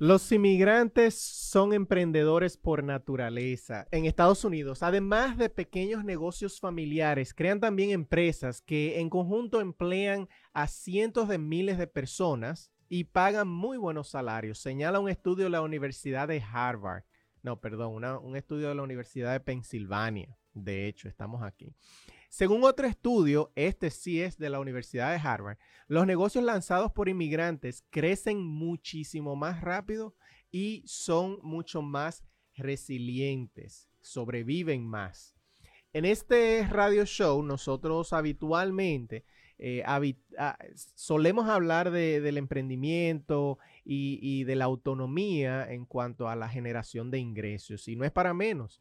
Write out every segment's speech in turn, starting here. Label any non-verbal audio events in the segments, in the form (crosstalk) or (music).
Los inmigrantes son emprendedores por naturaleza. En Estados Unidos, además de pequeños negocios familiares, crean también empresas que en conjunto emplean a cientos de miles de personas y pagan muy buenos salarios. Señala un estudio de la Universidad de Harvard. No, perdón, un estudio de la Universidad de Pensilvania. De hecho, estamos aquí. Según otro estudio, este sí es de la Universidad de Harvard, los negocios lanzados por inmigrantes crecen muchísimo más rápido y son mucho más resilientes, sobreviven más. En este radio show nosotros habitualmente eh, ah, solemos hablar del emprendimiento y, y, de la autonomía en cuanto a la generación de ingresos y no es para menos.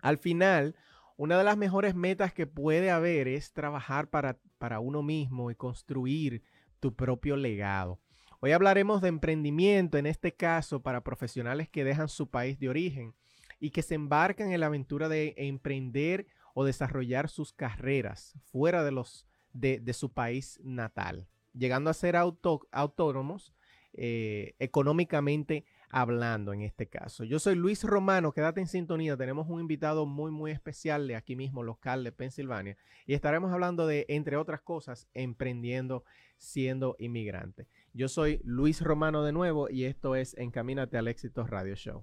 Al final, una de las mejores metas que puede haber es trabajar para, para uno mismo y construir tu propio legado. Hoy hablaremos de emprendimiento, en este caso para profesionales que dejan su país de origen y que se embarcan en la aventura de emprender o desarrollar sus carreras fuera de, los, de, su país natal, llegando a ser autónomos eh, económicamente hablando en este caso. Yo soy Luis Romano, quédate en sintonía, tenemos un invitado muy muy especial de aquí mismo, local de Pensilvania, y estaremos hablando de, entre otras cosas, emprendiendo siendo inmigrante. Yo soy Luis Romano de nuevo y esto es Encamínate al éxito radio show.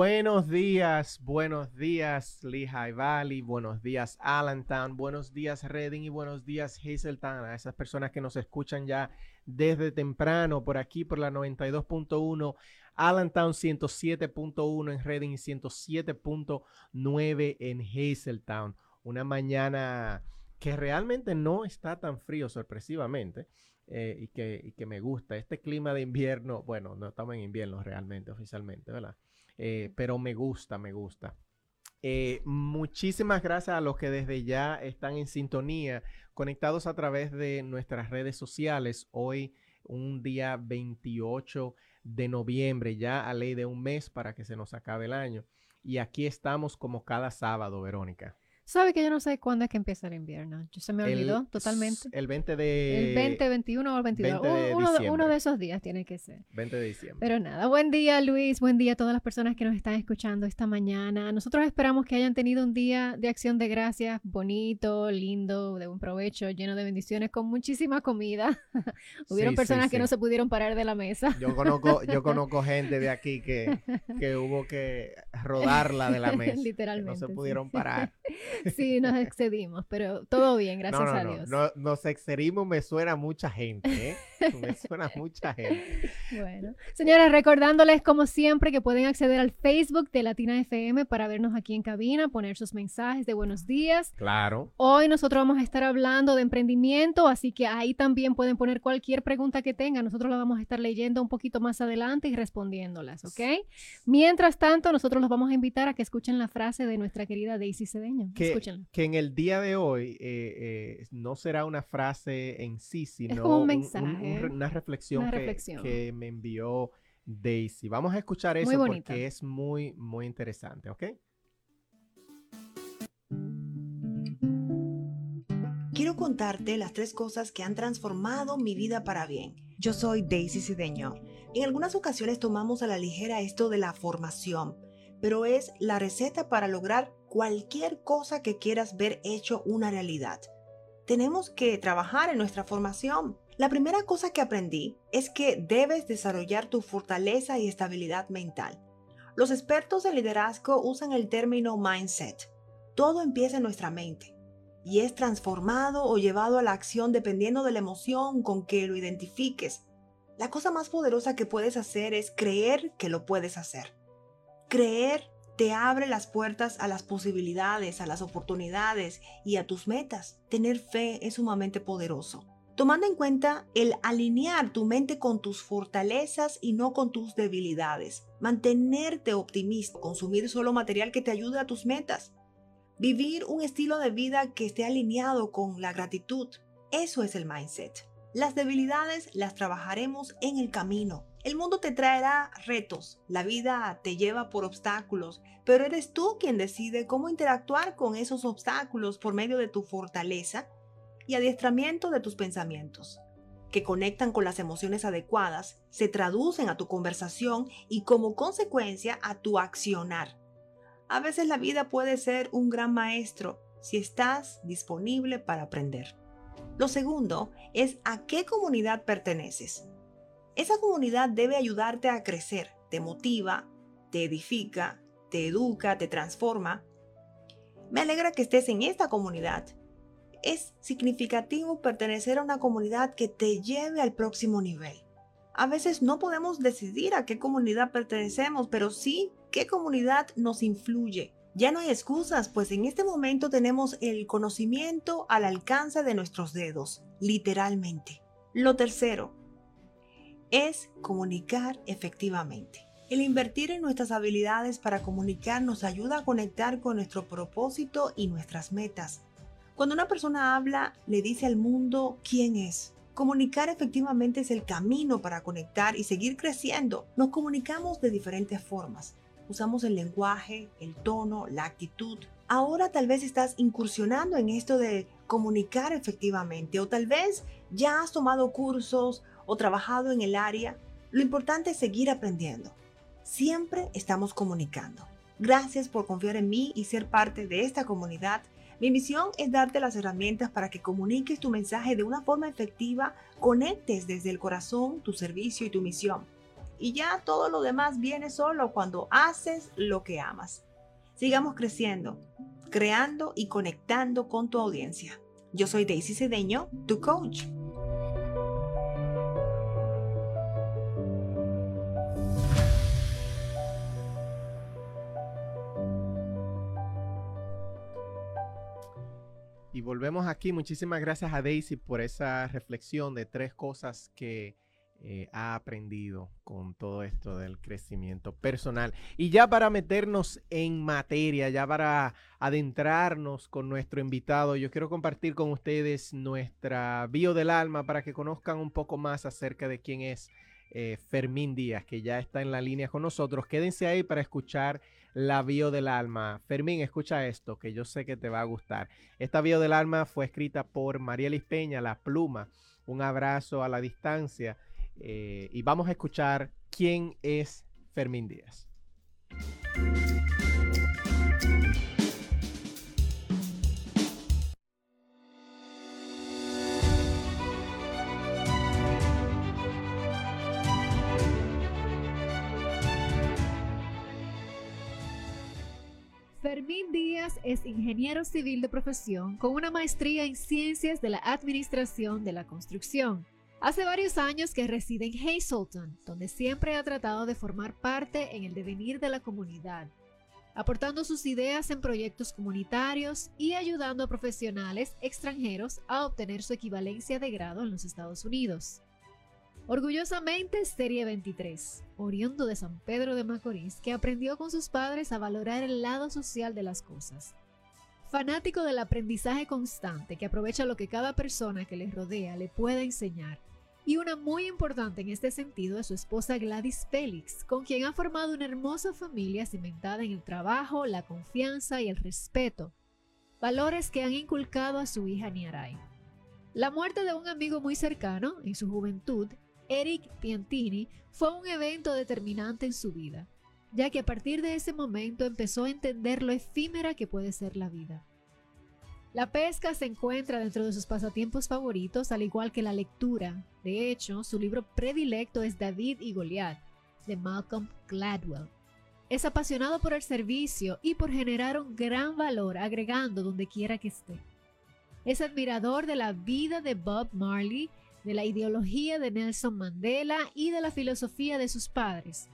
Buenos días, buenos días Lehigh Valley, buenos días Allentown, buenos días Reading y buenos días Hazeltown, a esas personas que nos escuchan ya desde temprano por aquí por la 92.1, Allentown 107.1 en Reading y 107.9 en Hazeltown. Una mañana que realmente no está tan frío sorpresivamente. Eh, y, que, y que me gusta. Este clima de invierno, bueno, no estamos en invierno realmente, oficialmente, ¿verdad? Eh, pero me gusta, me gusta. Eh, muchísimas gracias a los que desde ya están en sintonía, conectados a través de nuestras redes sociales. Hoy, un día 28 de noviembre, ya a ley de un mes para que se nos acabe el año. Y aquí estamos como cada sábado, Verónica. ¿Sabe que yo no sé cuándo es que empieza el invierno? Yo se me olvidó totalmente. El 20 de... El 20, 21 o el 22. uno, de uno, de esos días tiene que ser. 20 de diciembre. Pero nada, buen día Luis, buen día a todas las personas que nos están escuchando esta mañana. Nosotros esperamos que hayan tenido un día de acción de gracias bonito, lindo, de buen provecho, lleno de bendiciones, con muchísima comida. (laughs) Hubieron personas que no se pudieron parar de la mesa. Yo conozco, yo (laughs) conozco gente de aquí que, que hubo que rodarla de la mesa. Literalmente. no se pudieron parar. (laughs) (laughs) sí, nos excedimos, pero todo bien, gracias a Dios. No, nos excedimos, me suena mucha gente, ¿eh? (laughs) Me suena mucha gente. Bueno, señoras, recordándoles como siempre que pueden acceder al Facebook de Latina FM para vernos aquí en cabina, poner sus mensajes de buenos días. Claro. Hoy nosotros vamos a estar hablando de emprendimiento, así que ahí también pueden poner cualquier pregunta que tengan. Nosotros la vamos a estar leyendo un poquito más adelante y respondiéndolas, ¿ok? Mientras tanto, nosotros los vamos a invitar a que escuchen la frase de nuestra querida Daisy Cedeño que, en el día de hoy eh, eh, no será una frase en sí, sino una reflexión, que, me envió Daisy. Vamos a escuchar eso porque es muy, muy interesante, ¿ok? Quiero contarte las tres cosas que han transformado mi vida para bien. Yo soy Daisy Cideño. En algunas ocasiones tomamos a la ligera esto de la formación, pero es la receta para lograr cualquier cosa que quieras ver hecho una realidad. Tenemos que trabajar en nuestra formación. La primera cosa que aprendí es que debes desarrollar tu fortaleza y estabilidad mental. Los expertos de liderazgo usan el término mindset. Todo empieza en nuestra mente y es transformado o llevado a la acción dependiendo de la emoción con que lo identifiques. La cosa más poderosa que puedes hacer es creer que lo puedes hacer. Creer te abre las puertas a las posibilidades, a las oportunidades y a tus metas. Tener fe es sumamente poderoso. Tomando en cuenta el alinear tu mente con tus fortalezas y no con tus debilidades. Mantenerte optimista, consumir solo material que te ayude a tus metas. Vivir un estilo de vida que esté alineado con la gratitud. Eso es el mindset. Las debilidades las trabajaremos en el camino. El mundo te traerá retos, la vida te lleva por obstáculos, pero eres tú quien decide cómo interactuar con esos obstáculos por medio de tu fortaleza y adiestramiento de tus pensamientos, que conectan con las emociones adecuadas, se traducen a tu conversación y como consecuencia a tu accionar. A veces la vida puede ser un gran maestro si estás disponible para aprender. Lo segundo es a qué comunidad perteneces. Esa comunidad debe ayudarte a crecer, te motiva, te edifica, te educa, te transforma. Me alegra que estés en esta comunidad. Es significativo pertenecer a una comunidad que te lleve al próximo nivel. A veces no podemos decidir a qué comunidad pertenecemos, pero sí qué comunidad nos influye. Ya no hay excusas, pues en este momento tenemos el conocimiento al alcance de nuestros dedos, literalmente. Lo tercero es comunicar efectivamente. El invertir en nuestras habilidades para comunicar nos ayuda a conectar con nuestro propósito y nuestras metas. Cuando una persona habla, le dice al mundo quién es. Comunicar efectivamente es el camino para conectar y seguir creciendo. Nos comunicamos de diferentes formas usamos el lenguaje, el tono, la actitud. Ahora tal vez estás incursionando en esto de comunicar efectivamente o tal vez ya has tomado cursos o trabajado en el área. Lo importante es seguir aprendiendo. Siempre estamos comunicando. Gracias por confiar en mí y ser parte de esta comunidad. Mi misión es darte las herramientas para que comuniques tu mensaje de una forma efectiva, conectes desde el corazón tu servicio y tu misión y ya todo lo demás viene solo cuando haces lo que amas. Sigamos creciendo, creando y conectando con tu audiencia. Yo soy Daisy Cedeño, tu coach. Y volvemos aquí. Muchísimas gracias a Daisy por esa reflexión de tres cosas que eh, ha aprendido con todo esto del crecimiento personal. Y ya para meternos en materia, ya para adentrarnos con nuestro invitado, yo quiero compartir con ustedes nuestra bio del alma para que conozcan un poco más acerca de quién es eh, Fermín Díaz, que ya está en la línea con nosotros. Quédense ahí para escuchar la bio del alma. Fermín, escucha esto, que yo sé que te va a gustar. Esta bio del alma fue escrita por María Lispeña, La Pluma. Un abrazo a la distancia eh, y vamos a escuchar quién es Fermín Díaz. Es ingeniero civil de profesión con una maestría en ciencias de la administración de la construcción. Hace varios años que reside en Hazleton, donde siempre ha tratado de formar parte en el devenir de la comunidad, aportando sus ideas en proyectos comunitarios y ayudando a profesionales extranjeros a obtener su equivalencia de grado en los Estados Unidos. Orgullosamente Serie 23, oriundo de San Pedro de Macorís, que aprendió con sus padres a valorar el lado social de las cosas. Fanático del aprendizaje constante que aprovecha lo que cada persona que le rodea le pueda enseñar y una muy importante en este sentido es su esposa Gladys Félix, con quien ha formado una hermosa familia cimentada en el trabajo, la confianza y el respeto, valores que han inculcado a su hija Niaray. La muerte de un amigo muy cercano en su juventud, Eric Piantini, fue un evento determinante en su vida, ya que a partir de ese momento empezó a entender lo efímera que puede ser la vida. La pesca se encuentra dentro de sus pasatiempos favoritos, al igual que la lectura. De hecho, su libro predilecto es David y Goliat, de Malcolm Gladwell. Es apasionado por el servicio y por generar un gran valor agregando donde quiera que esté. Es admirador de la vida de Bob Marley, de la ideología de Nelson Mandela y de la filosofía de sus padres.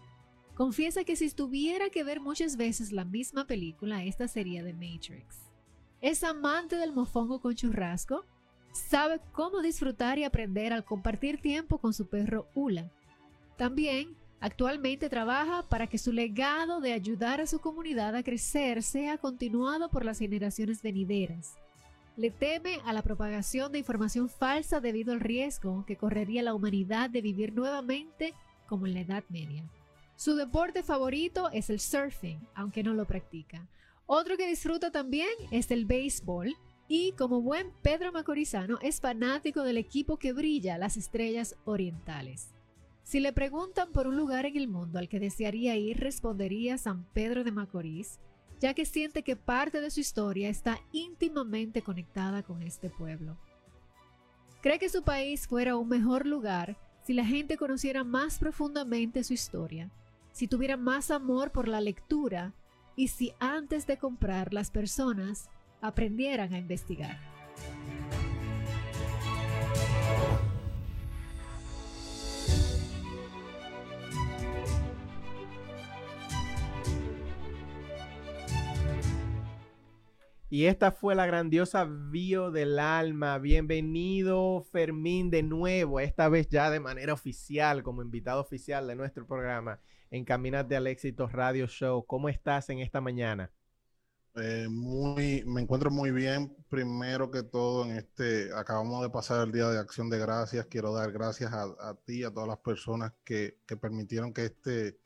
confiesa que si tuviera que ver muchas veces la misma película, esta sería The Matrix. Es amante del mofongo con churrasco, sabe cómo disfrutar y aprender al compartir tiempo con su perro Ula. También actualmente trabaja para que su legado de ayudar a su comunidad a crecer sea continuado por las generaciones venideras. Le teme a la propagación de información falsa debido al riesgo que correría la humanidad de vivir nuevamente como en la Edad Media. Su deporte favorito es el surfing, aunque no lo practica. Otro que disfruta también es el béisbol y como buen Pedro Macorizano es fanático del equipo que brilla las estrellas orientales. Si le preguntan por un lugar en el mundo al que desearía ir, respondería San Pedro de Macorís, ya que siente que parte de su historia está íntimamente conectada con este pueblo. Cree que su país fuera un mejor lugar si la gente conociera más profundamente su historia, si tuviera más amor por la lectura y si antes de comprar las personas aprendieran a investigar. Y esta fue la grandiosa bio del alma. Bienvenido Fermín de nuevo, esta vez ya de manera oficial, como invitado oficial de nuestro programa en Caminate al Éxito Radio Show. ¿Cómo estás en esta mañana? Eh, muy, me encuentro muy bien. Primero que todo, en este, acabamos de pasar el Día de Acción de Gracias. Quiero dar gracias a, a ti, a todas las personas que, que permitieron que este,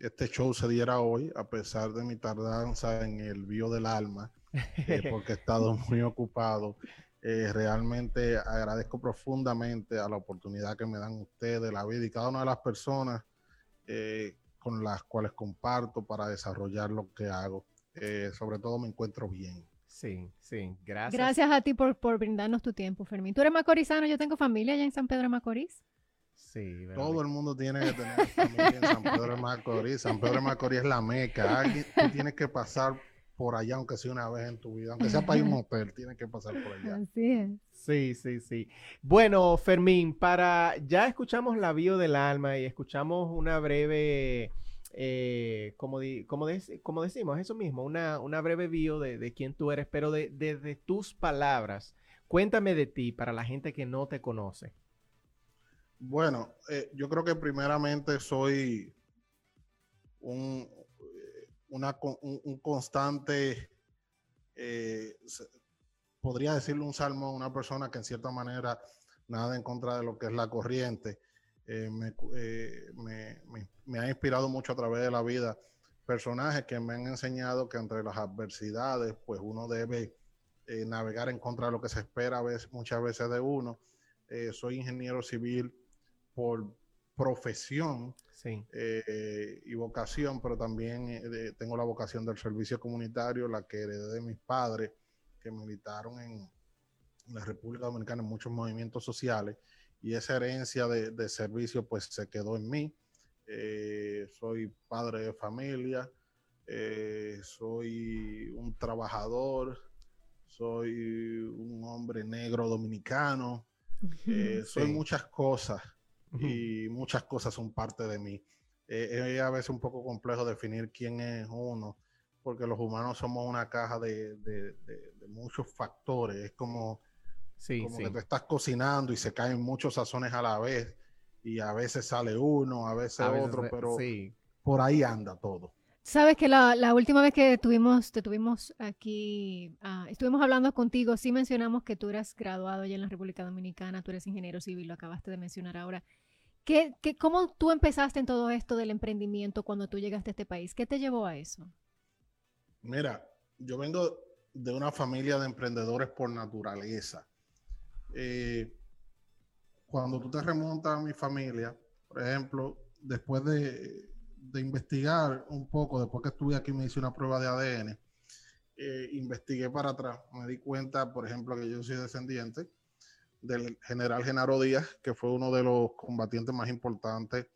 este show se diera hoy, a pesar de mi tardanza en el bio del alma. Eh, (laughs) porque he estado muy ocupado. Eh, realmente agradezco profundamente a la oportunidad que me dan ustedes, la vida y cada una de las personas eh, con las cuales comparto para desarrollar lo que hago. sobre todo me encuentro bien. Sí, sí, gracias. Gracias a ti por, por brindarnos tu tiempo, Fermín. ¿Tú eres macorizano? Yo tengo familia allá en San Pedro de Macorís. Sí, Todo el mundo tiene que tener familia en San Pedro de Macorís. San Pedro de Macorís es la meca. Alguien, tú tienes que pasar por allá, aunque sea una vez en tu vida, aunque sea para ir a un (laughs) hotel, tienes que pasar por allá. Así es. Sí, sí, sí. Bueno, Fermín, para ya escuchamos la bio del alma y escuchamos una breve, eh, como, como, como, decimos, eso mismo, una, una breve bio de, de, quién tú eres, pero desde de, tus palabras, cuéntame de ti para la gente que no te conoce. Bueno, eh, yo creo que primeramente soy un, una, un, constante, eh, podría decirle un salmo una persona que en cierta manera nada en contra de lo que es la corriente. Eh, eh, me, me, me, ha inspirado mucho a través de la vida personajes que me han enseñado que entre las adversidades, pues uno debe navegar en contra de lo que se espera muchas veces de uno. soy ingeniero civil por profesión eh, y vocación, pero también eh, tengo la vocación del servicio comunitario, la que heredé de mis padres, que militaron en la República Dominicana en muchos movimientos sociales, y esa herencia de, servicio pues se quedó en mí. Eh, soy padre de familia, soy un trabajador, soy un hombre negro dominicano, soy muchas cosas y muchas cosas son parte de mí. Eh, es a veces un poco complejo definir quién es uno, porque los humanos somos una caja de, de, muchos factores. Es como, sí, como que tú estás cocinando y se caen muchos sazones a la vez, y a veces sale uno, a veces, otro, pero por ahí anda todo. Sabes que la, la, última vez que tuvimos, te tuvimos aquí, uh, estuvimos hablando contigo, sí mencionamos que tú eras graduado allá en la República Dominicana, tú eres ingeniero civil, lo acabaste de mencionar ahora. ¿Qué, qué, ¿Cómo tú empezaste en todo esto del emprendimiento cuando tú llegaste a este país? ¿Qué te llevó a eso? Mira, yo vengo de una familia de emprendedores por naturaleza. Eh, cuando tú te remontas a mi familia, por ejemplo, después de, de, investigar un poco, después que estuve aquí me hice una prueba de ADN, eh, investigué para atrás, me di cuenta, por ejemplo, que yo soy descendiente del general Genaro Díaz, que fue uno de los combatientes más importantes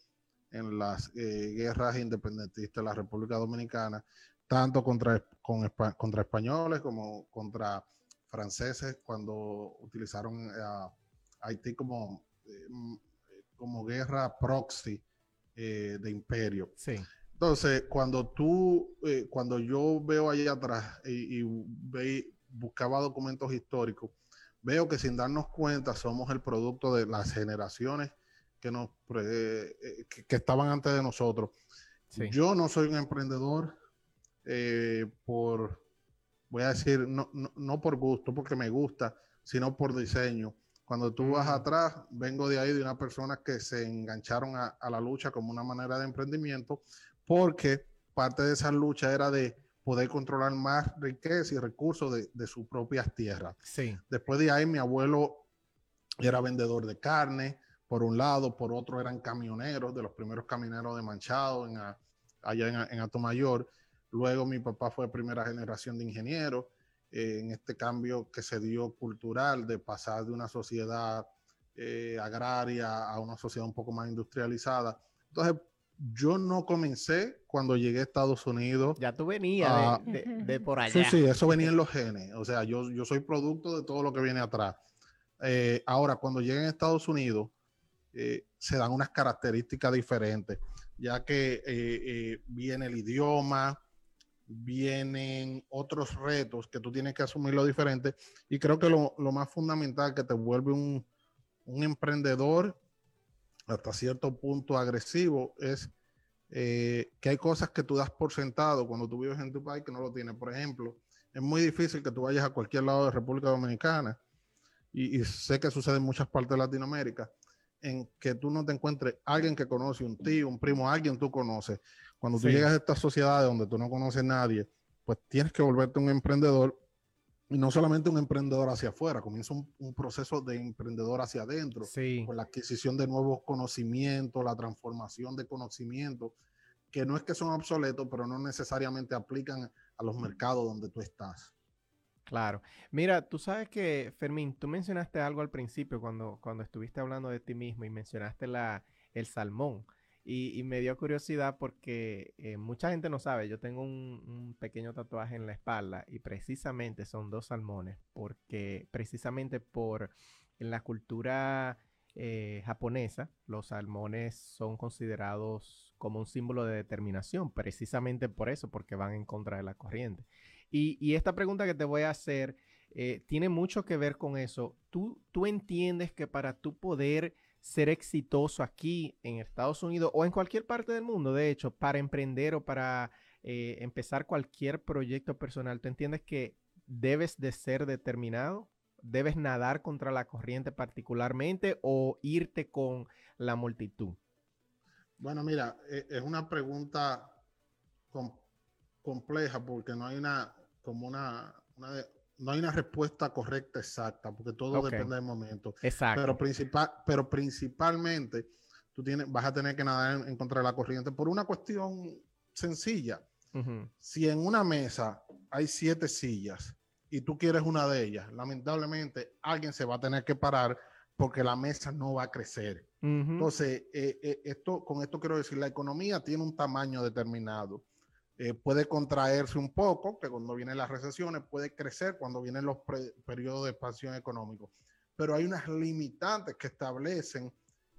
en las eh, guerras independentistas de la República Dominicana, tanto contra, contra españoles como contra franceses cuando utilizaron a Haití como, eh, como guerra proxy eh, de imperio. Sí. Entonces, cuando tú, eh, cuando yo veo ahí atrás y, ve, buscaba documentos históricos, veo que sin darnos cuenta somos el producto de las generaciones que, nos, eh, que, estaban antes de nosotros. Yo no soy un emprendedor por, voy a decir, no, no por gusto, porque me gusta, sino por diseño cuando tú vas atrás, vengo de ahí de una persona que se engancharon a, la lucha como una manera de emprendimiento, porque parte de esa lucha era de poder controlar más riqueza y recursos de, de sus propias tierras. Sí. Después de ahí, mi abuelo era vendedor de carne, por un lado, por otro eran camioneros, de los primeros camioneros de Manchado, en allá en, en Atomayor. Luego mi papá fue primera generación de en este cambio que se dio cultural de pasar de una sociedad eh, agraria a una sociedad un poco más industrializada. Entonces, yo no comencé cuando llegué a Estados Unidos. Ya tú venías de, por allá. Sí, sí, eso venía en los genes. O sea, yo, yo soy producto de todo lo que viene atrás. Eh, ahora, cuando llegué a Estados Unidos, eh, se dan unas características diferentes, ya que viene el idioma, vienen otros retos que tú tienes que asumir lo diferente. Y creo que lo, más fundamental que te vuelve un, emprendedor hasta cierto punto agresivo es eh, que hay cosas que tú das por sentado cuando tú vives en tu país que no lo tienes. Por ejemplo, es muy difícil que tú vayas a cualquier lado de República Dominicana y, y sé que sucede en muchas partes de Latinoamérica en que tú no te encuentres alguien que conoce, un tío, un primo, alguien tú conoces. Cuando tú llegas a estas sociedades donde tú no conoces a nadie, pues tienes que volverte un emprendedor y no solamente un emprendedor hacia afuera, comienza un, proceso de emprendedor hacia adentro, con la adquisición de nuevos conocimientos, la transformación de conocimientos, que no es que son obsoletos, pero no necesariamente aplican a los mercados donde tú estás. Claro. Mira, tú sabes que, Fermín, tú mencionaste algo al principio cuando, cuando estuviste hablando de ti mismo y mencionaste la, el salmón. Y, me dio curiosidad porque eh, mucha gente no sabe, yo tengo un, pequeño tatuaje en la espalda y precisamente son dos salmones, porque precisamente por en la cultura eh, japonesa los salmones son considerados como un símbolo de determinación, precisamente por eso, porque van en contra de la corriente. Y, esta pregunta que te voy a hacer eh, tiene mucho que ver con eso. ¿Tú, ¿Tú entiendes que para tú poder ser exitoso aquí en Estados Unidos o en cualquier parte del mundo, de hecho, para emprender o para eh, empezar cualquier proyecto personal, ¿tú entiendes que debes de ser determinado? ¿Debes nadar contra la corriente particularmente o irte con la multitud? Bueno, mira, e, es una pregunta compleja porque no hay una, como una, no hay una respuesta correcta exacta, porque todo depende del momento. Exacto. Pero, principal, pero principalmente tú tienes, vas a tener que nadar en, contra de la corriente por una cuestión sencilla. Si en una mesa hay siete sillas y tú quieres una de ellas, lamentablemente alguien se va a tener que parar porque la mesa no va a crecer. Entonces, eh, eh, esto, con esto quiero decir, la economía tiene un tamaño determinado eh, puede contraerse un poco, que cuando vienen las recesiones, puede crecer cuando vienen los periodos de expansión económica. Pero hay unas limitantes que establecen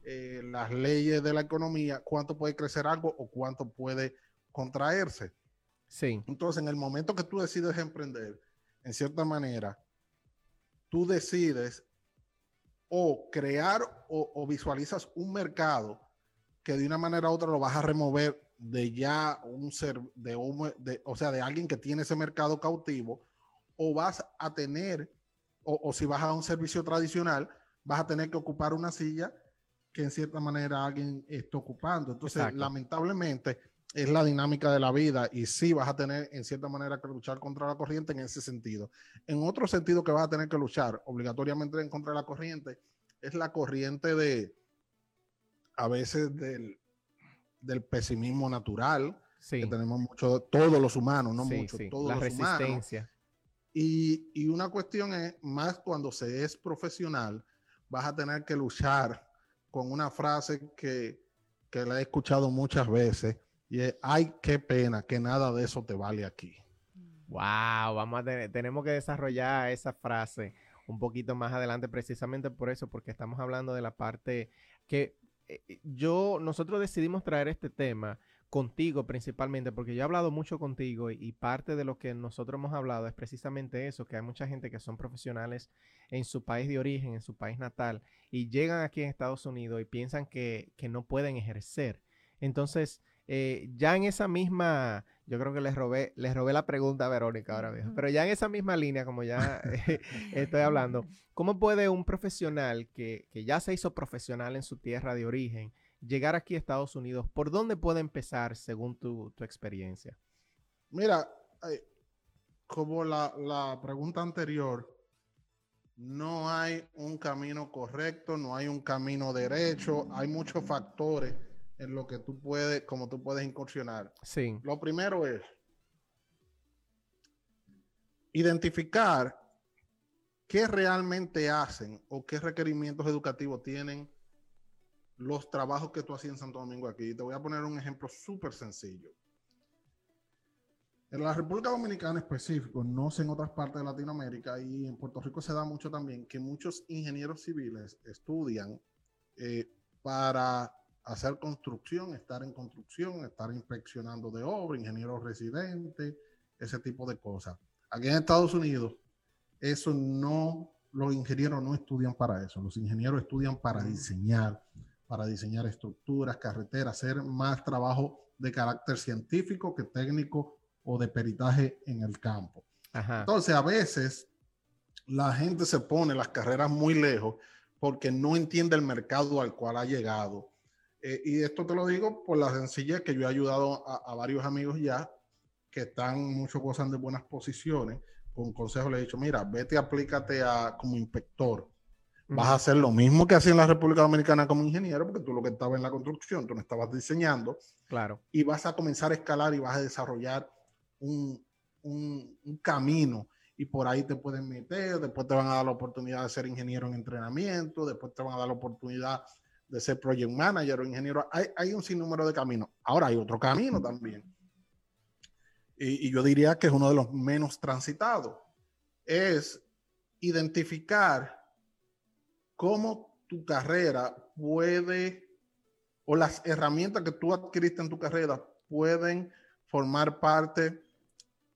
eh, las leyes de la economía, cuánto puede crecer algo o cuánto puede contraerse. Sí. Entonces, en el momento que tú decides emprender, en cierta manera, tú decides o crear o, o visualizas un mercado que de una manera u otra lo vas a remover de ya un ser, de, un, de, o sea, de alguien que tiene ese mercado cautivo, o vas a tener, o, si vas a un servicio tradicional, vas a tener que ocupar una silla que en cierta manera alguien está ocupando. Entonces, lamentablemente, es la dinámica de la vida y sí vas a tener en cierta manera que luchar contra la corriente en ese sentido. En otro sentido que vas a tener que luchar obligatoriamente en contra de la corriente es la corriente de, a veces del, del pesimismo natural, que tenemos mucho, todos los humanos, no mucho, todos la los resistencia. humanos. Y, y, una cuestión es, más cuando se es profesional, vas a tener que luchar con una frase que, que la he escuchado muchas veces, y es, ay, qué pena que nada de eso te vale aquí. Wow, vamos a tener, tenemos que desarrollar esa frase un poquito más adelante, precisamente por eso, porque estamos hablando de la parte que yo, nosotros decidimos traer este tema contigo principalmente, porque yo he hablado mucho contigo y, parte de lo que nosotros hemos hablado es precisamente eso, que hay mucha gente que son profesionales en su país de origen, en su país natal, y llegan aquí en Estados Unidos y piensan que, no pueden ejercer. Entonces, eh, ya en esa misma, yo creo que les robé, les robé la pregunta a Verónica ahora mismo, pero ya en esa misma línea, como ya (laughs) estoy hablando, ¿cómo puede un profesional que, que ya se hizo profesional en su tierra de origen, llegar aquí a Estados Unidos, ¿por dónde puede empezar según tu, experiencia? Mira, eh, como la, pregunta anterior, no hay un camino correcto, no hay un camino derecho, hay muchos factores en lo que tú puedes, como tú puedes incursionar. Sí. Lo primero es identificar qué realmente hacen o qué requerimientos educativos tienen los trabajos que tú hacías en Santo Domingo aquí. Te voy a poner un ejemplo súper sencillo. En la República Dominicana específico, no sé en otras partes de Latinoamérica y en Puerto Rico se da mucho también que muchos ingenieros civiles estudian eh, para hacer construcción, estar en construcción, estar inspeccionando de obra, ingenieros residentes, ese tipo de cosas. Aquí en Estados Unidos, eso no, los ingenieros no estudian para eso, los ingenieros estudian para diseñar, para diseñar estructuras, carreteras, hacer más trabajo de carácter científico que técnico o de peritaje en el campo. Entonces, a veces la gente se pone las carreras muy lejos porque no entiende el mercado al cual ha llegado. Eh, y esto te lo digo por la sencilla que yo he ayudado a, varios amigos ya que están, muchos gozan de buenas posiciones. Con consejo le he dicho, mira, vete, aplícate a, como inspector Vas a hacer lo mismo que hacía en la República Dominicana como ingeniero, porque tú lo que estabas en la construcción, tú no estabas diseñando. Claro. Y vas a comenzar a escalar y vas a desarrollar un, camino. Y por ahí te pueden meter, después te van a dar la oportunidad de ser ingeniero en entrenamiento, después te van a dar la oportunidad de ser project manager o ingeniero. Hay, hay un sinnúmero de caminos. Ahora hay otro camino también. Y, y yo diría que es uno de los menos transitados. Es identificar cómo tu carrera puede, o las herramientas que tú adquiriste en tu carrera pueden formar parte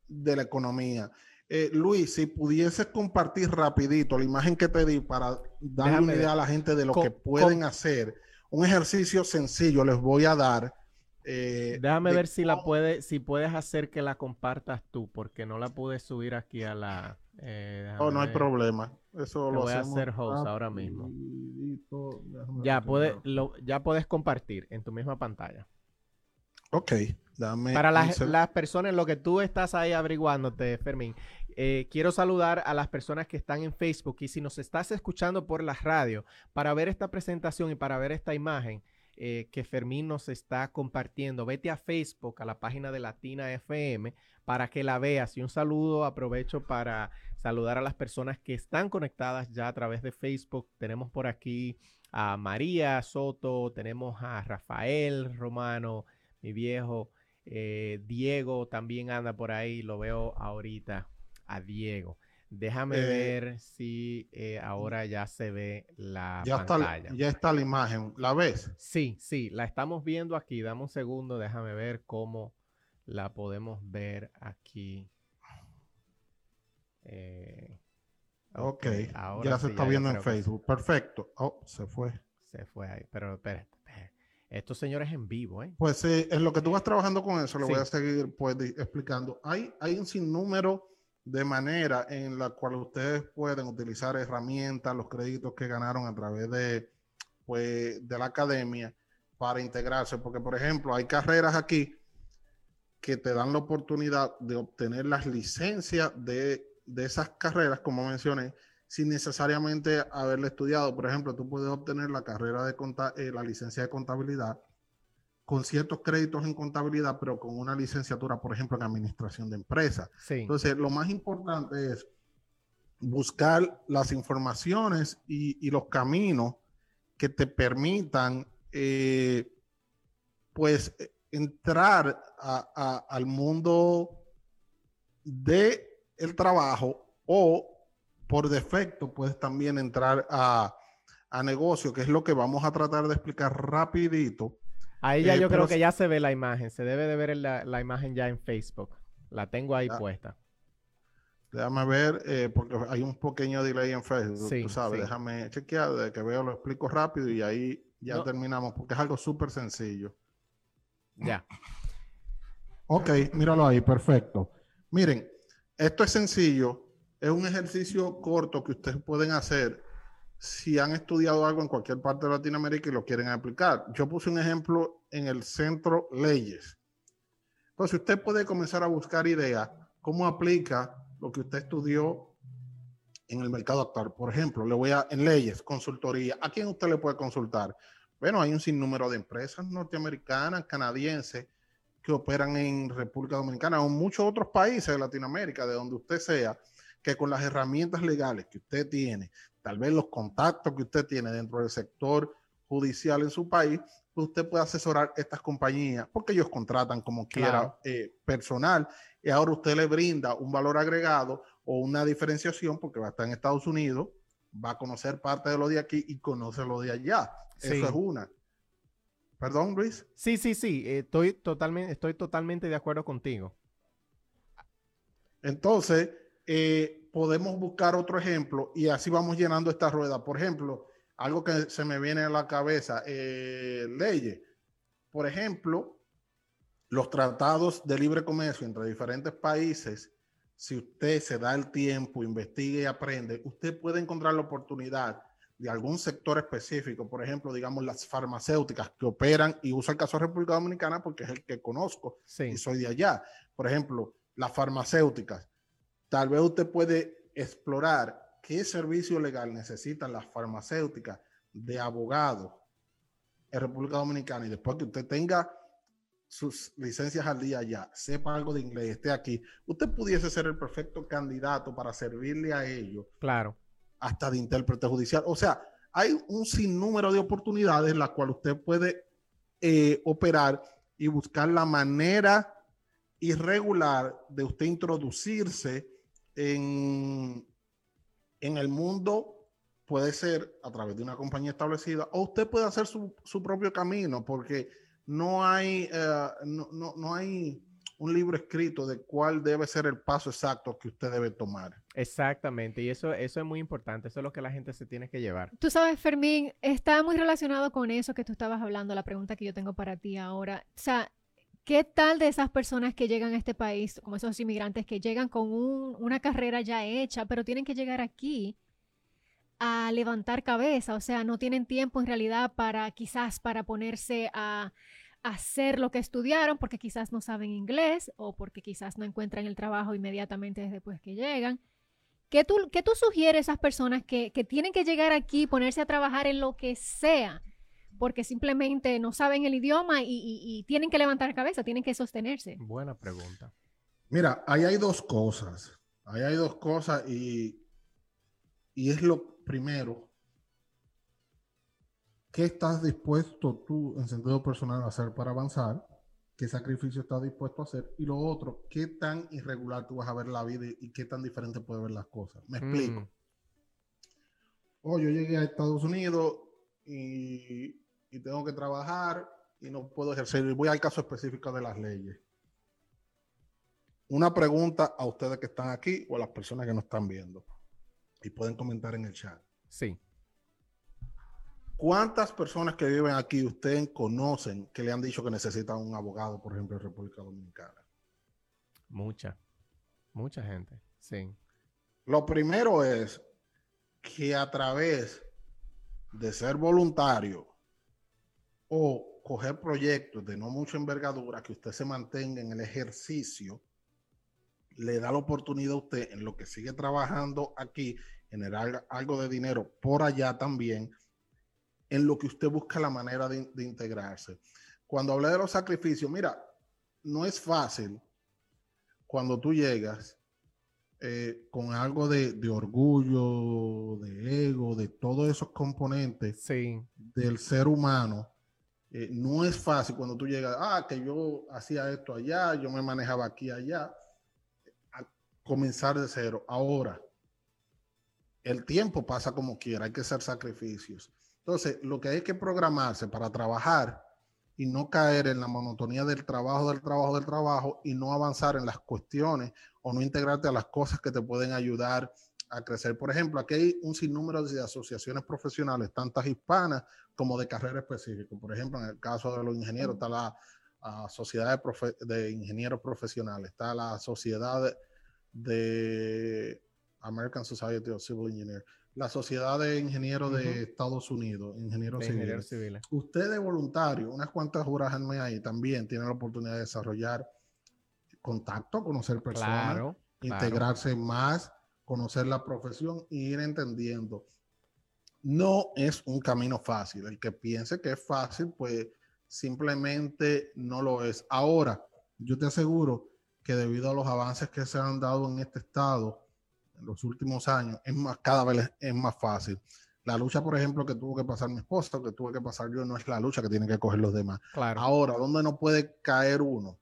de la economía. Eh, Luis, si pudieses compartir rapidito la imagen que te di para darle una idea a la gente de lo que pueden hacer, un ejercicio sencillo les voy a dar. Eh, Déjame ver si la puede, si puedes hacer que la compartas tú, porque no la pude subir aquí a la. Eh, oh, no hay problema. Eso lo voy a hacer host ahora mismo. Ya, puede, lo, ya puedes compartir en tu misma pantalla. Ok, dame. Para las, las, personas, lo que tú estás ahí averiguándote, Fermín, eh, quiero saludar a las personas que están en Facebook y si nos estás escuchando por la radio, para ver esta presentación y para ver esta imagen, eh, que Fermín nos está compartiendo. Vete a Facebook, a la página de Latina FM, para que la veas. Y un saludo, aprovecho para saludar a las personas que están conectadas ya a través de Facebook. Tenemos por aquí a María Soto, tenemos a Rafael Romano, mi viejo. Eh, Diego también anda por ahí, lo veo ahorita a Diego. Déjame eh, ver si eh, ahora ya se ve la ya pantalla. Está, ya está la imagen. ¿La ves? Sí, sí, la estamos viendo aquí. Dame un segundo, déjame ver cómo la podemos ver aquí. Eh, ok, ya se está viendo en Facebook. Perfecto. Oh, se fue. Se fue ahí, pero espérate. Estos señores en vivo, ¿eh? Pues en lo que tú vas trabajando con eso, lo voy a seguir pues, explicando. Hay, hay un sinnúmero de manera en la cual ustedes pueden utilizar herramientas, los créditos que ganaron a través de, pues, de la academia para integrarse. Porque, por ejemplo, hay carreras aquí que te dan la oportunidad de obtener las licencias de, esas carreras, como mencioné, sin necesariamente haberle estudiado. Por ejemplo, tú puedes obtener la carrera de eh, la licencia de contabilidad con ciertos créditos en contabilidad, pero con una licenciatura, por ejemplo, en administración de empresas. Entonces, lo más importante es buscar las informaciones y, los caminos que te permitan, eh, pues, entrar al mundo del el trabajo o por defecto puedes también entrar a, a negocio, que es lo que vamos a tratar de explicar rapidito. Ahí ya yo creo que ya se ve la imagen, se debe de ver la, imagen ya en Facebook. La tengo ahí puesta. Déjame ver, porque hay un pequeño delay en Facebook, tú sabes, déjame chequear, de que veo lo explico rápido y ahí ya terminamos, porque es algo súper sencillo. Ya. Ok, míralo ahí, perfecto. Miren, esto es sencillo, es un ejercicio corto que ustedes pueden hacer si han estudiado algo en cualquier parte de Latinoamérica y lo quieren aplicar. Yo puse un ejemplo en el centro leyes. Entonces usted puede comenzar a buscar ideas, cómo aplica lo que usted estudió en el mercado actual. Por ejemplo, le voy a en leyes, consultoría. ¿A quién usted le puede consultar? Bueno, hay un sinnúmero de empresas norteamericanas, canadienses, que operan en República Dominicana o muchos otros países de Latinoamérica, de donde usted sea, que con las herramientas legales que usted tiene, tal vez los contactos que usted tiene dentro del sector judicial en su país, pues usted puede asesorar estas compañías, porque ellos contratan como quiera eh, personal, y ahora usted le brinda un valor agregado o una diferenciación, porque va a estar en Estados Unidos, va a conocer parte de lo de aquí y conoce lo de allá. Eso es una. Perdón, Luis. Sí, sí, sí. Estoy totalmente, estoy totalmente de acuerdo contigo. Entonces, eh, podemos buscar otro ejemplo y así vamos llenando esta rueda. Por ejemplo, algo que se me viene a la cabeza, eh, leyes. Por ejemplo, los tratados de libre comercio entre diferentes países, si usted se da el tiempo, investiga y aprende, usted puede encontrar la oportunidad de algún sector específico, por ejemplo, digamos las farmacéuticas que operan, y uso el caso de República Dominicana porque es el que conozco y soy de allá. Por ejemplo, las farmacéuticas. Tal vez usted puede explorar qué servicio legal necesitan las farmacéuticas de abogado en República Dominicana y después que usted tenga sus licencias al día ya, sepa algo de inglés, esté aquí, usted pudiese ser el perfecto candidato para servirle a ellos. Claro hasta de intérprete judicial. O sea, hay un sinnúmero de oportunidades en las cuales usted puede eh, operar y buscar la manera irregular de usted introducirse en, en el mundo puede ser a través de una compañía establecida o usted puede hacer su, propio camino porque no hay, eh, no, no, hay un libro escrito de cuál debe ser el paso exacto que usted debe tomar. Exactamente, y eso, eso es muy importante, eso es lo que la gente se tiene que llevar. Tú sabes, Fermín, está muy relacionado con eso que tú estabas hablando, la pregunta que yo tengo para ti ahora. O sea, ¿qué tal de esas personas que llegan a este país, como esos inmigrantes que llegan con una carrera ya hecha, pero tienen que llegar aquí? a levantar cabeza, o sea, no tienen tiempo en realidad para quizás para ponerse a hacer lo que estudiaron porque quizás no saben inglés o porque quizás no encuentran el trabajo inmediatamente después que llegan. ¿Qué tú, qué tú sugieres a esas personas que, que tienen que llegar aquí, ponerse a trabajar en lo que sea, porque simplemente no saben el idioma y, y, tienen que levantar cabeza, tienen que sostenerse? Buena pregunta. Mira, ahí hay dos cosas. Ahí hay dos cosas y, y es lo primero ¿Qué estás dispuesto tú en sentido personal a hacer para avanzar? ¿Qué sacrificio estás dispuesto a hacer? Y lo otro, ¿qué tan irregular tú vas a ver la vida y qué tan diferente puede ver las cosas? Me explico. Mm. Oh, yo llegué a Estados Unidos y, y tengo que trabajar y no puedo ejercer. Voy al caso específico de las leyes. Una pregunta a ustedes que están aquí o a las personas que nos están viendo. Y pueden comentar en el chat. Sí. ¿Cuántas personas que viven aquí ustedes conocen que le han dicho que necesitan un abogado, por ejemplo, en República Dominicana? Mucha, mucha gente, sí. Lo primero es que a través de ser voluntario o coger proyectos de no mucha envergadura, que usted se mantenga en el ejercicio, le da la oportunidad a usted en lo que sigue trabajando aquí, generar algo de dinero por allá también en lo que usted busca la manera de, integrarse. Cuando hablé de los sacrificios, mira, no es fácil cuando tú llegas eh, con algo de, orgullo, de ego, de todos esos componentes del ser humano. Eh, no es fácil cuando tú llegas, ah, que yo hacía esto allá, yo me manejaba aquí allá, a comenzar de cero. Ahora, el tiempo pasa como quiera, hay que hacer sacrificios. Entonces, lo que hay que programarse para trabajar y no caer en la monotonía del trabajo, del trabajo, del trabajo y no avanzar en las cuestiones o no integrarte a las cosas que te pueden ayudar a crecer. Por ejemplo, aquí hay un sinnúmero de asociaciones profesionales, tantas hispanas como de carrera específica. Por ejemplo, en el caso de los ingenieros está la, Sociedad de, Ingenieros Profesionales, está la Sociedad de, American Society of Civil Engineers, la Sociedad de Ingenieros de Estados Unidos, Ingenieros, civiles. Usted voluntario, unas cuantas horas al mes ahí también tiene la oportunidad de desarrollar contacto, conocer personas, integrarse más conocer la profesión e ir entendiendo. No es un camino fácil. El que piense que es fácil, pues simplemente no lo es. Ahora, yo te aseguro que debido a los avances que se han dado en este estado en los últimos años, es más, cada vez es más fácil. La lucha, por ejemplo, que tuvo que pasar mi esposa, que tuve que pasar yo, no es la lucha que tienen que coger los demás. Ahora, ¿dónde no puede caer uno?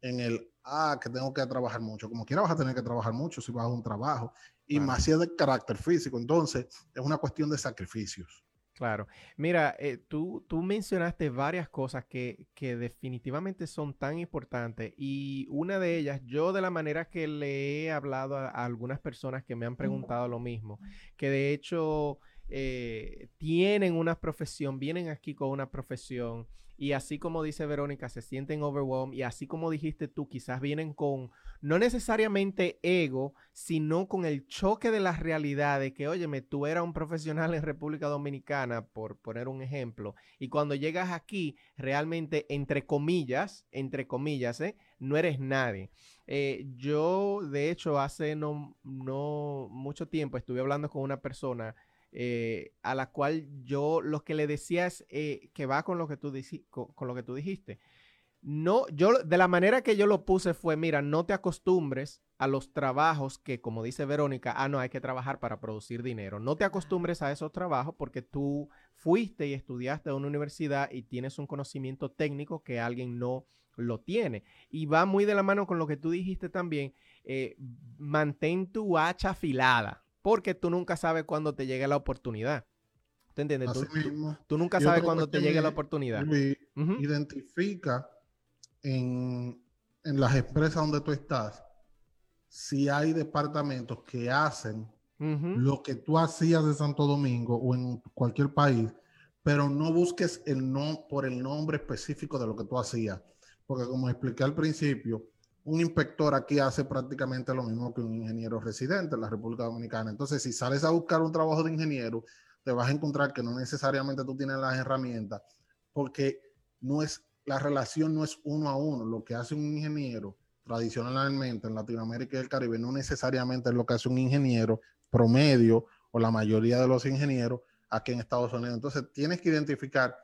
En el ah, que tengo que trabajar mucho. Como quiera vas a tener que trabajar mucho si vas a un trabajo. Y más si es de carácter físico. Entonces, es una cuestión de sacrificios. Claro. Mira, eh, tú, tú mencionaste varias cosas que, que, definitivamente son tan importantes y una de ellas, yo de la manera que le he hablado a, algunas personas que me han preguntado lo mismo, que de hecho eh, tienen una profesión, vienen aquí con una profesión y así como dice Verónica, se sienten overwhelmed y así como dijiste tú, quizás vienen con no necesariamente ego, sino con el choque de la realidad de que, óyeme, tú eras un profesional en República Dominicana, por poner un ejemplo, y cuando llegas aquí, realmente, entre comillas, entre comillas, ¿eh? no eres nadie. Eh, yo, de hecho, hace no, no mucho tiempo estuve hablando con una persona eh, a la cual yo lo que le decía es eh, que va con lo que tú, con, lo que tú dijiste. No, yo de la manera que yo lo puse fue, mira, no te acostumbres a los trabajos que, como dice Verónica, ah, no, hay que trabajar para producir dinero. No te acostumbres a esos trabajos porque tú fuiste y estudiaste en una universidad y tienes un conocimiento técnico que alguien no lo tiene. Y va muy de la mano con lo que tú dijiste también, eh, mantén tu hacha afilada porque tú nunca sabes cuándo te llegue la oportunidad. ¿Te entiendes? Tú, nunca sabes cuándo te llegue la oportunidad. Identifica en, las empresas donde tú estás si hay departamentos que hacen lo que tú hacías de Santo Domingo o en cualquier país, pero no busques el no por el nombre específico de lo que tú hacías. Porque como expliqué al principio, un inspector aquí hace prácticamente lo mismo que un ingeniero residente en la República Dominicana. Entonces, si sales a buscar un trabajo de ingeniero, te vas a encontrar que no necesariamente tú tienes las herramientas, porque no es, la relación no es uno a uno. Lo que hace un ingeniero tradicionalmente en Latinoamérica y el Caribe no necesariamente es lo que hace un ingeniero promedio o la mayoría de los ingenieros aquí en Estados Unidos. Entonces, tienes que identificar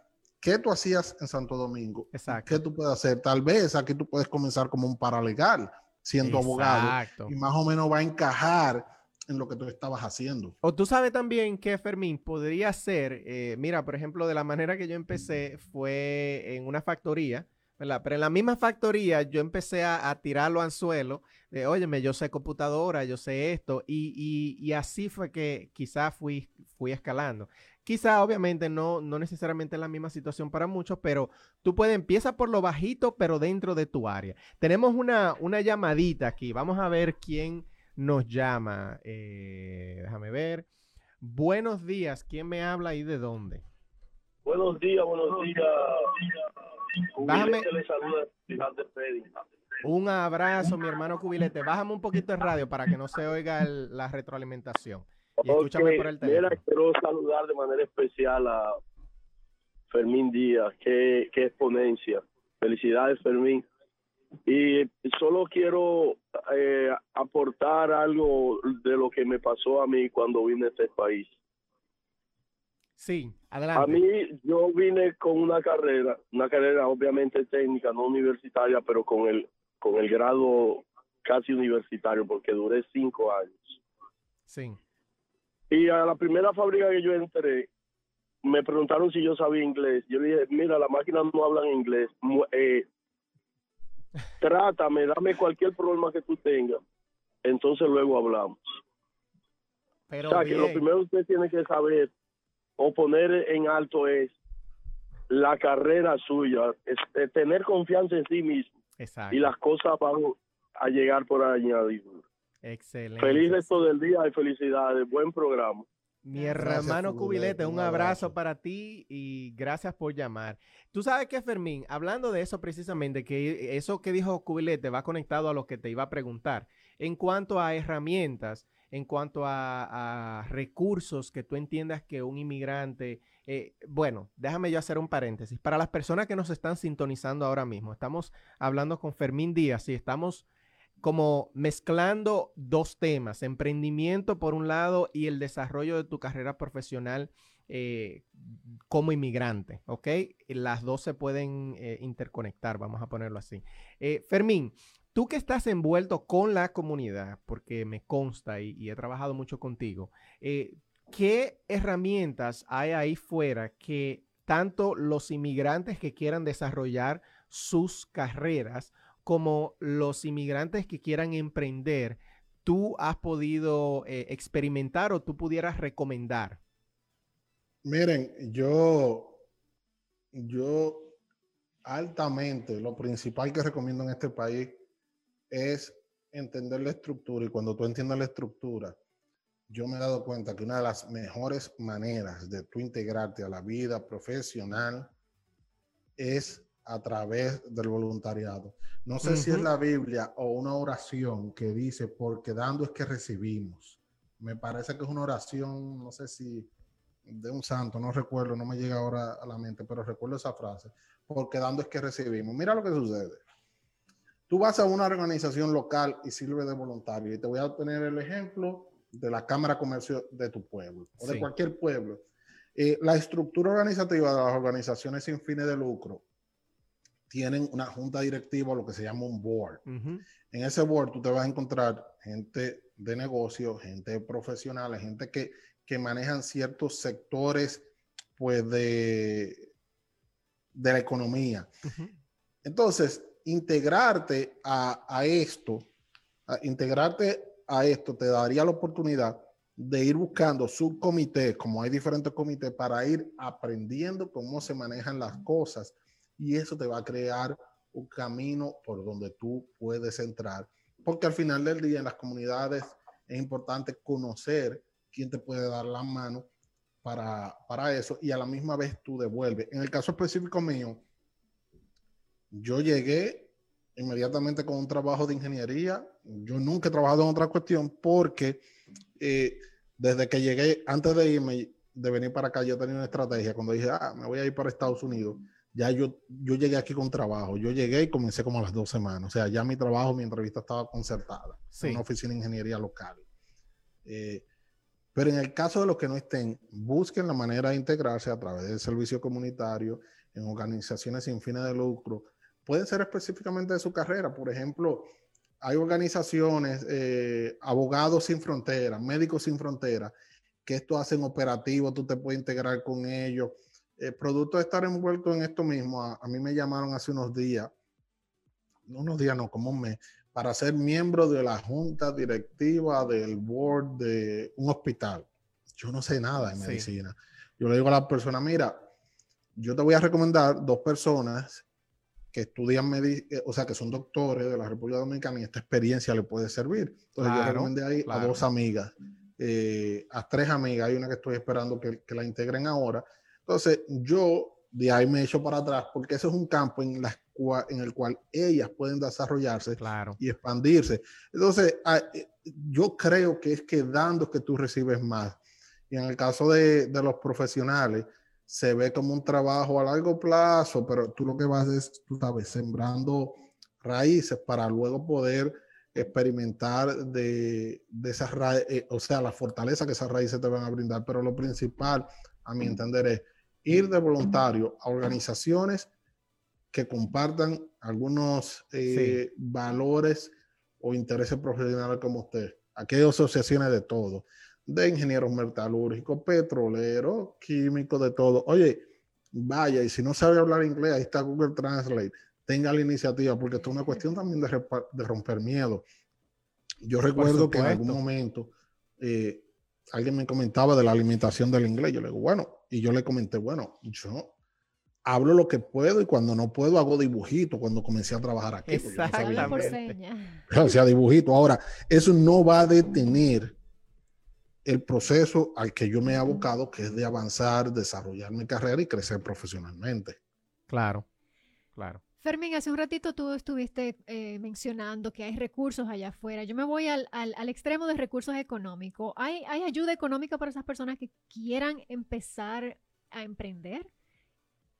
¿Qué tú hacías en Santo Domingo? Exacto. ¿Qué tú puedes hacer? Tal vez aquí tú puedes comenzar como un paralegal, siendo abogado, y más o menos va a encajar en lo que tú estabas haciendo. O tú sabes también que Fermín podría ser, eh, mira, por ejemplo, de la manera que yo empecé fue en una factoría, ¿verdad? Pero en la misma factoría yo empecé a, a tirarlo anzuelo de, óyeme, yo sé computadora, yo sé esto, y, y, y así fue que quizás fui, fui escalando. Quizá obviamente no, no necesariamente es la misma situación para muchos, pero tú puedes, empieza por lo bajito, pero dentro de tu área. Tenemos una, una llamadita aquí. Vamos a ver quién nos llama. Eh, déjame ver. Buenos días. ¿Quién me habla y de dónde? Buenos días, buenos días. Bájame. Un abrazo, mi hermano Cubilete. Bájame un poquito el radio para que no se oiga la retroalimentación. Y escúchame por el teléfono. quiero saludar de manera especial a Fermín Díaz, qué, qué exponencia. Felicidades, Fermín. Y solo quiero eh, aportar algo de lo que me pasó a mí cuando vine a este país. Sí, adelante. A mí, yo vine con una carrera, una carrera obviamente técnica, no universitaria, pero con el, con el grado casi universitario, porque duré cinco años. Sí. Y a la primera fábrica que yo entré, me preguntaron si yo sabía inglés. Yo le dije, mira, las máquinas no hablan inglés. Eh, trátame, dame cualquier problema que tú tengas. Entonces luego hablamos. Pero o sea, que lo primero que usted tiene que saber o poner en alto es la carrera suya, es, tener confianza en sí mismo. Exacto. Y las cosas van a llegar por añadidura. Excelente. Feliz resto del día y felicidades. Buen programa. Mi hermano Cubilete, un abrazo, para ti y gracias por llamar. Tú sabes que, Fermín, hablando de eso precisamente, que eso que dijo Cubilete va conectado a lo que te iba a preguntar. En cuanto a herramientas, en cuanto a, recursos que tú entiendas que un inmigrante, eh, bueno, déjame yo hacer un paréntesis. Para las personas que nos están sintonizando ahora mismo, estamos hablando con Fermín Díaz y estamos como mezclando dos temas, emprendimiento por un lado y el desarrollo de tu carrera profesional eh, como inmigrante, ¿ok? Las dos se pueden eh, interconectar, vamos a ponerlo así. Eh, Fermín, tú que estás envuelto con la comunidad, porque me consta y, he trabajado mucho contigo, ¿qué herramientas hay ahí fuera que tanto los inmigrantes que quieran desarrollar sus carreras como los inmigrantes que quieran emprender, tú has podido eh, experimentar o tú pudieras recomendar? Miren, yo, yo altamente, lo principal que recomiendo en este país es entender la estructura y cuando tú entiendes la estructura, yo me he dado cuenta que una de las mejores maneras de tú integrarte a la vida profesional es a través del voluntariado. No sé si es la Biblia o una oración que dice, porque dando es que recibimos. Me parece que es una oración, no sé si de un santo, no recuerdo, no me llega ahora a la mente, pero recuerdo esa frase, porque dando es que recibimos. Mira lo que sucede. Tú vas a una organización local y sirve de voluntario, y te voy a poner el ejemplo de la Cámara de Comercio de tu pueblo o de cualquier pueblo. Eh, la estructura organizativa de las organizaciones sin fines de lucro tienen una junta directiva, lo que se llama un board. En ese board tú te vas a encontrar gente de negocio, gente profesional, gente que, que manejan ciertos sectores pues, de, de la economía. Entonces, integrarte a, a esto, integrarte a esto te daría la oportunidad de ir buscando subcomités, como hay diferentes comités, para ir aprendiendo cómo se manejan las cosas y eso te va a crear un camino por donde tú puedes entrar. Porque al final del día en las comunidades es importante conocer quién te puede dar la mano para, para eso y a la misma vez tú devuelves. En el caso específico mío, yo llegué inmediatamente con un trabajo de ingeniería. Yo nunca he trabajado en otra cuestión porque eh, desde que llegué, antes de irme, de venir para acá, yo tenía una estrategia. Cuando dije, ah, me voy a ir para Estados Unidos, ya yo, yo llegué aquí con trabajo. Yo llegué y comencé como a las dos semanas. O sea, ya mi trabajo, mi entrevista estaba concertada en una oficina de ingeniería local. Eh, pero en el caso de los que no estén, busquen la manera de integrarse a través del servicio comunitario, en organizaciones sin fines de lucro. Pueden ser específicamente de su carrera. Por ejemplo, hay organizaciones, eh, abogados sin fronteras, médicos sin fronteras, que esto hacen operativo, tú te puedes integrar con ellos el producto de estar envuelto en esto mismo, a, mí me llamaron hace unos días, no unos días, no, como un mes, para ser miembro de la junta directiva del board de un hospital. Yo no sé nada de medicina. Yo le digo a la persona, mira, yo te voy a recomendar dos personas que estudian medicina, eh, o sea, que son doctores de la República Dominicana y esta experiencia le puede servir. Entonces yo recomendé ahí a dos amigas, eh, a tres amigas, hay una que estoy esperando que, que la integren ahora, entonces, yo de ahí me echo para atrás porque ese es un campo en, la en el cual ellas pueden desarrollarse y expandirse. Entonces, eh, yo creo que es que dando que tú recibes más. Y en el caso de, de, los profesionales, se ve como un trabajo a largo plazo, pero tú lo que vas es, tú sabes, sembrando raíces para luego poder experimentar de, de esas raíces, eh, o sea, la fortaleza que esas raíces te van a brindar. Pero lo principal, a mi entender, es ir de voluntario a organizaciones que compartan algunos eh, valores o intereses profesionales como usted. Aquí hay asociaciones de todo, de ingenieros metalúrgicos, petroleros, químicos, de todo. Oye, vaya, y si no sabe hablar inglés, ahí está Google Translate. Tenga la iniciativa, porque esto es una cuestión también de, romper miedo. Yo recuerdo que en algún momento eh, alguien me comentaba de la alimentación del inglés. Yo le digo, bueno, y yo le comenté, bueno, yo hablo lo que puedo y cuando no puedo hago dibujito cuando comencé a trabajar aquí. Exactamente. O sea, dibujito. Ahora, eso no va a detener el proceso al que yo me he abocado, que es de avanzar, desarrollar mi carrera y crecer profesionalmente. Claro, claro. Fermín, hace un ratito tú estuviste eh, mencionando que hay recursos allá afuera. Yo me voy al, extremo de recursos económicos. ¿Hay, ¿Hay ayuda económica para esas personas que quieran empezar a emprender?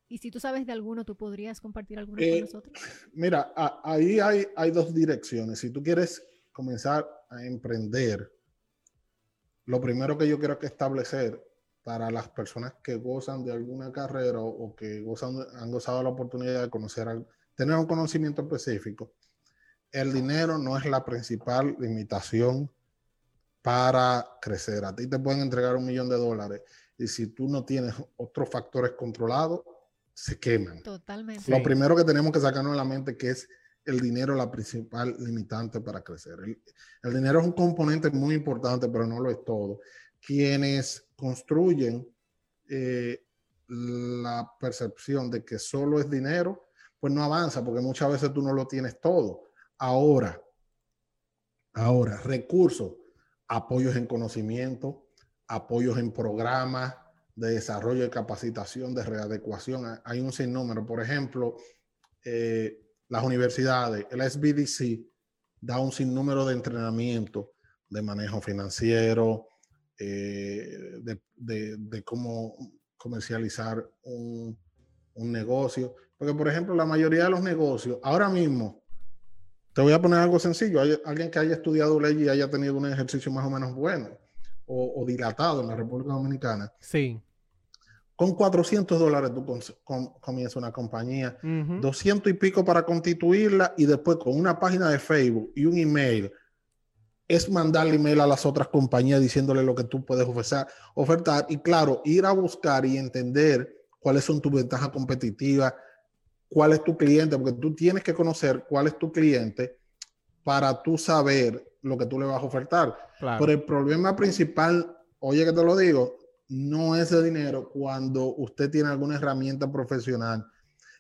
Y si tú sabes de alguno, tú podrías compartir alguno con eh, nosotros. (sighs) Mira, ahí hay, hay dos direcciones. Si tú quieres comenzar a emprender, lo primero que yo quiero que establecer para las personas que gozan de alguna carrera o, que gozan, han gozado la oportunidad de conocer, tener un conocimiento específico, el dinero no es la principal limitación para crecer. A ti te pueden entregar un millón de dólares y si tú no tienes otros factores controlados, se queman. Totalmente. Lo primero que tenemos que sacarnos de la mente que es el dinero la principal limitante para crecer. El, dinero es un componente muy importante, pero no lo es todo. Quienes construyen eh, la percepción de que solo es dinero, pues no avanza, porque muchas veces tú no lo tienes todo. Ahora, ahora, recursos, apoyos en conocimiento, apoyos en programas, de desarrollo de capacitación, de readecuación. Hay un sinnúmero. Por ejemplo, eh, las universidades, el SBDC da un sinnúmero de entrenamiento de manejo financiero, eh, de, cómo comercializar un, un, negocio. Porque, por ejemplo, la mayoría de los negocios, ahora mismo, te voy a poner algo sencillo, hay alguien que haya estudiado ley y haya tenido un ejercicio más o menos bueno o, dilatado en la República Dominicana. Sí. Con 400 dólares tú comienzas una compañía, 200 y pico para constituirla y después con una página de Facebook y un email es mandarle email a las otras compañías diciéndole lo que tú puedes ofrecer, ofertar y claro, ir a buscar y entender cuáles son tus ventajas competitivas, cuál es tu cliente, porque tú tienes que conocer cuál es tu cliente para tú saber lo que tú le vas a ofertar. Pero el problema principal, oye que te lo digo, no es de dinero cuando usted tiene alguna herramienta profesional.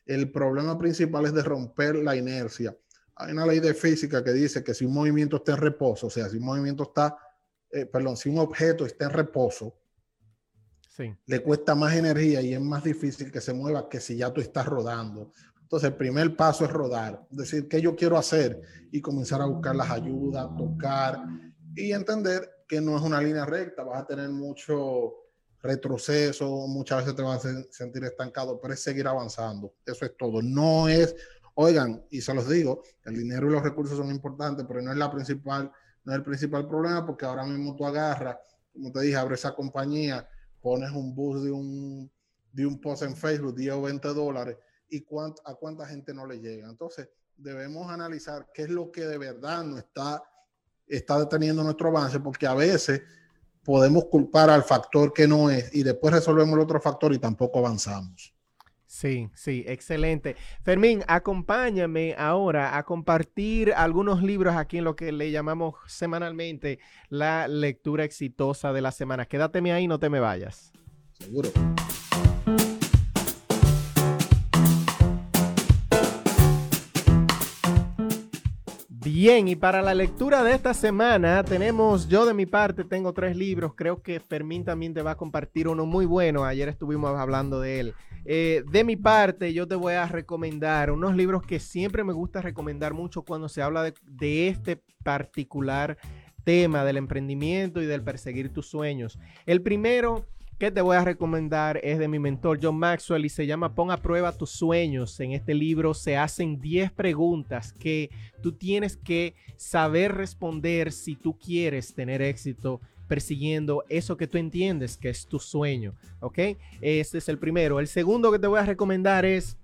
El problema principal es de romper la inercia. Hay una ley de física que dice que si un movimiento está en reposo, o sea, si un movimiento está, eh, perdón, si un objeto está en reposo, le cuesta más energía y es más difícil que se mueva que si ya tú estás rodando. Entonces, el primer paso es rodar, decir, ¿qué yo quiero hacer? Y comenzar a buscar las ayudas, tocar y entender que no es una línea recta, vas a tener mucho retroceso, muchas veces te vas a sentir estancado, pero es seguir avanzando. Eso es todo. No es, oigan, y se los digo, el dinero y los recursos son importantes, pero no es la principal, no es el principal problema, porque ahora mismo tú agarras, como te dije, abres esa compañía, pones un bus de un, de un post en Facebook, 10 o 20 dólares, y a cuánta gente no le llega. Entonces, debemos analizar qué es lo que de verdad no está, está deteniendo nuestro avance, porque a veces podemos culpar al factor que no es y después resolvemos el otro factor y tampoco avanzamos. Sí, sí, excelente. Fermín, acompáñame ahora a compartir algunos libros aquí en lo que le llamamos semanalmente la lectura exitosa de la semana. Quédateme ahí, no te me vayas. Seguro. Bien, y para la lectura de esta semana tenemos, yo de mi parte tengo tres libros, creo que Fermín también te va a compartir uno muy bueno, ayer estuvimos hablando de él. Eh, de mi parte yo te voy a recomendar unos libros que siempre me gusta recomendar mucho cuando se habla de, de este particular tema del emprendimiento y del perseguir tus sueños. El primero que te voy a recomendar es de mi mentor John Maxwell y se llama Pon a prueba tus sueños. En este libro se hacen 10 preguntas que tú tienes que saber responder si tú quieres tener éxito persiguiendo eso que tú entiendes que es tu sueño. ¿Ok? Este es el primero. El segundo que te voy a recomendar es...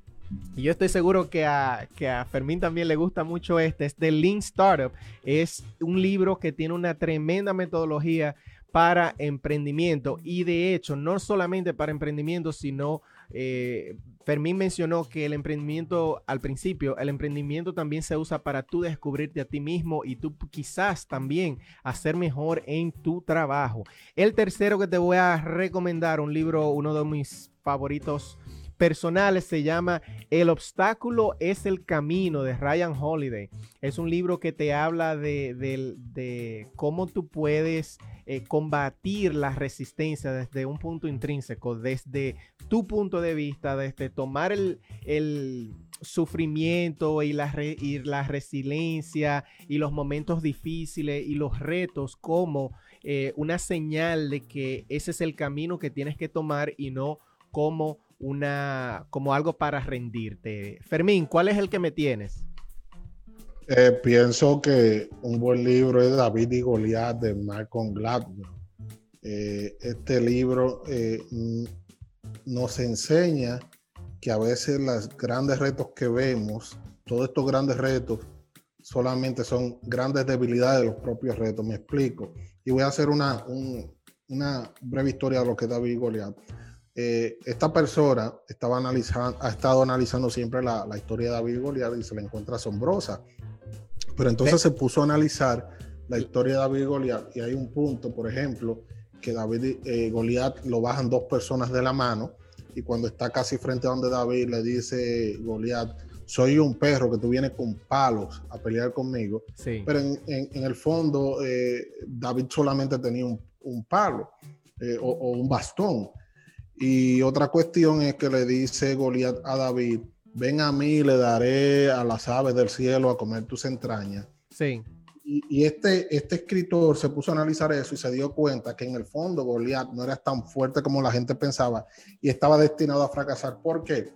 Y yo estoy seguro que a, que a Fermín también le gusta mucho este, es The Lean Startup. Es un libro que tiene una tremenda metodología para emprendimiento y de hecho no solamente para emprendimiento, sino eh, Fermín mencionó que el emprendimiento al principio, el emprendimiento también se usa para tú descubrirte a ti mismo y tú quizás también hacer mejor en tu trabajo. El tercero que te voy a recomendar, un libro, uno de mis favoritos personales se llama El obstáculo es el camino de Ryan Holiday. Es un libro que te habla de, cómo tú puedes eh, combatir la resistencia desde un punto intrínseco, desde tu punto de vista, desde tomar el, sufrimiento y la, y la, resiliencia y los momentos difíciles y los retos como eh, una señal de que ese es el camino que tienes que tomar y no como una como algo para rendirte. Fermín, ¿cuál es el que me tienes? Eh, pienso que un buen libro es David y Goliat de Malcolm Gladwell. Eh, este libro eh, nos enseña que a veces los grandes retos que vemos, todos estos grandes retos, solamente son grandes debilidades de los propios retos. Me explico. Y voy a hacer una, una breve historia de lo que es David y Goliat. Eh, esta persona estaba analizando, ha estado analizando siempre la, historia de David y Goliat y se la encuentra asombrosa. Pero entonces se puso a analizar la historia de David y Goliat y hay un punto, por ejemplo, que David eh, Goliat lo bajan dos personas de la mano y cuando está casi frente a donde David le dice Goliat, soy un perro que tú vienes con palos a pelear conmigo. Pero en, el fondo eh, David solamente tenía un, palo o, o un bastón. Y otra cuestión es que le dice Goliat a David, ven a mí, le daré a las aves del cielo a comer tus entrañas. Sí. Y, este, este escritor se puso a analizar eso y se dio cuenta que en el fondo Goliat no era tan fuerte como la gente pensaba y estaba destinado a fracasar. ¿Por qué?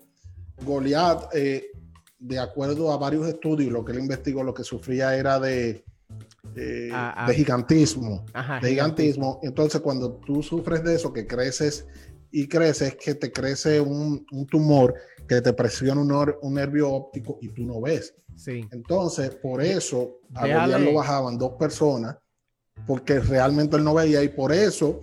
Goliat, eh, de acuerdo a varios estudios, lo que él investigó, lo que sufría era de, ah, ah. de gigantismo. de gigantismo. Entonces, cuando tú sufres de eso, que creces y creces, que te crece un, tumor que te presiona un, nervio óptico y tú no ves. Sí. Entonces, por eso a Goliat lo bajaban dos personas, porque realmente él no veía y por eso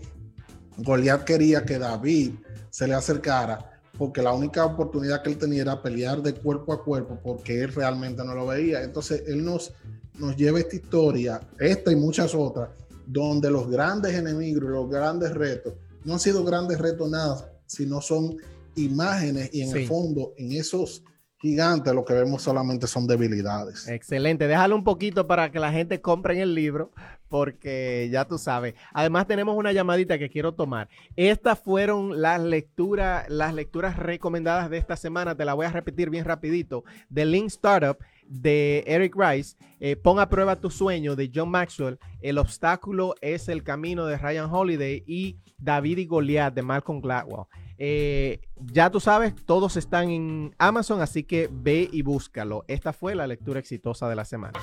Goliat quería que David se le acercara, porque la única oportunidad que él tenía era pelear de cuerpo a cuerpo, porque él realmente no lo veía. Entonces, él nos, nos lleva esta historia, esta y muchas otras, donde los grandes enemigos, los grandes retos, no han sido grandes retos nada, sino son imágenes y en el fondo, en esos gigantes, lo que vemos solamente son debilidades. Excelente, déjalo un poquito para que la gente compre el libro, porque ya tú sabes. Además tenemos una llamadita que quiero tomar. Estas fueron las lecturas, las lecturas recomendadas de esta semana. Te la voy a repetir bien rapidito. The Link Startup de Eric Rice, eh, Pon a prueba tu sueño de John Maxwell, El obstáculo es el camino de Ryan Holiday y David y Goliath de Malcolm Gladwell. Eh, ya tú sabes, todos están en Amazon, así que ve y búscalo. Esta fue la lectura exitosa de la semana.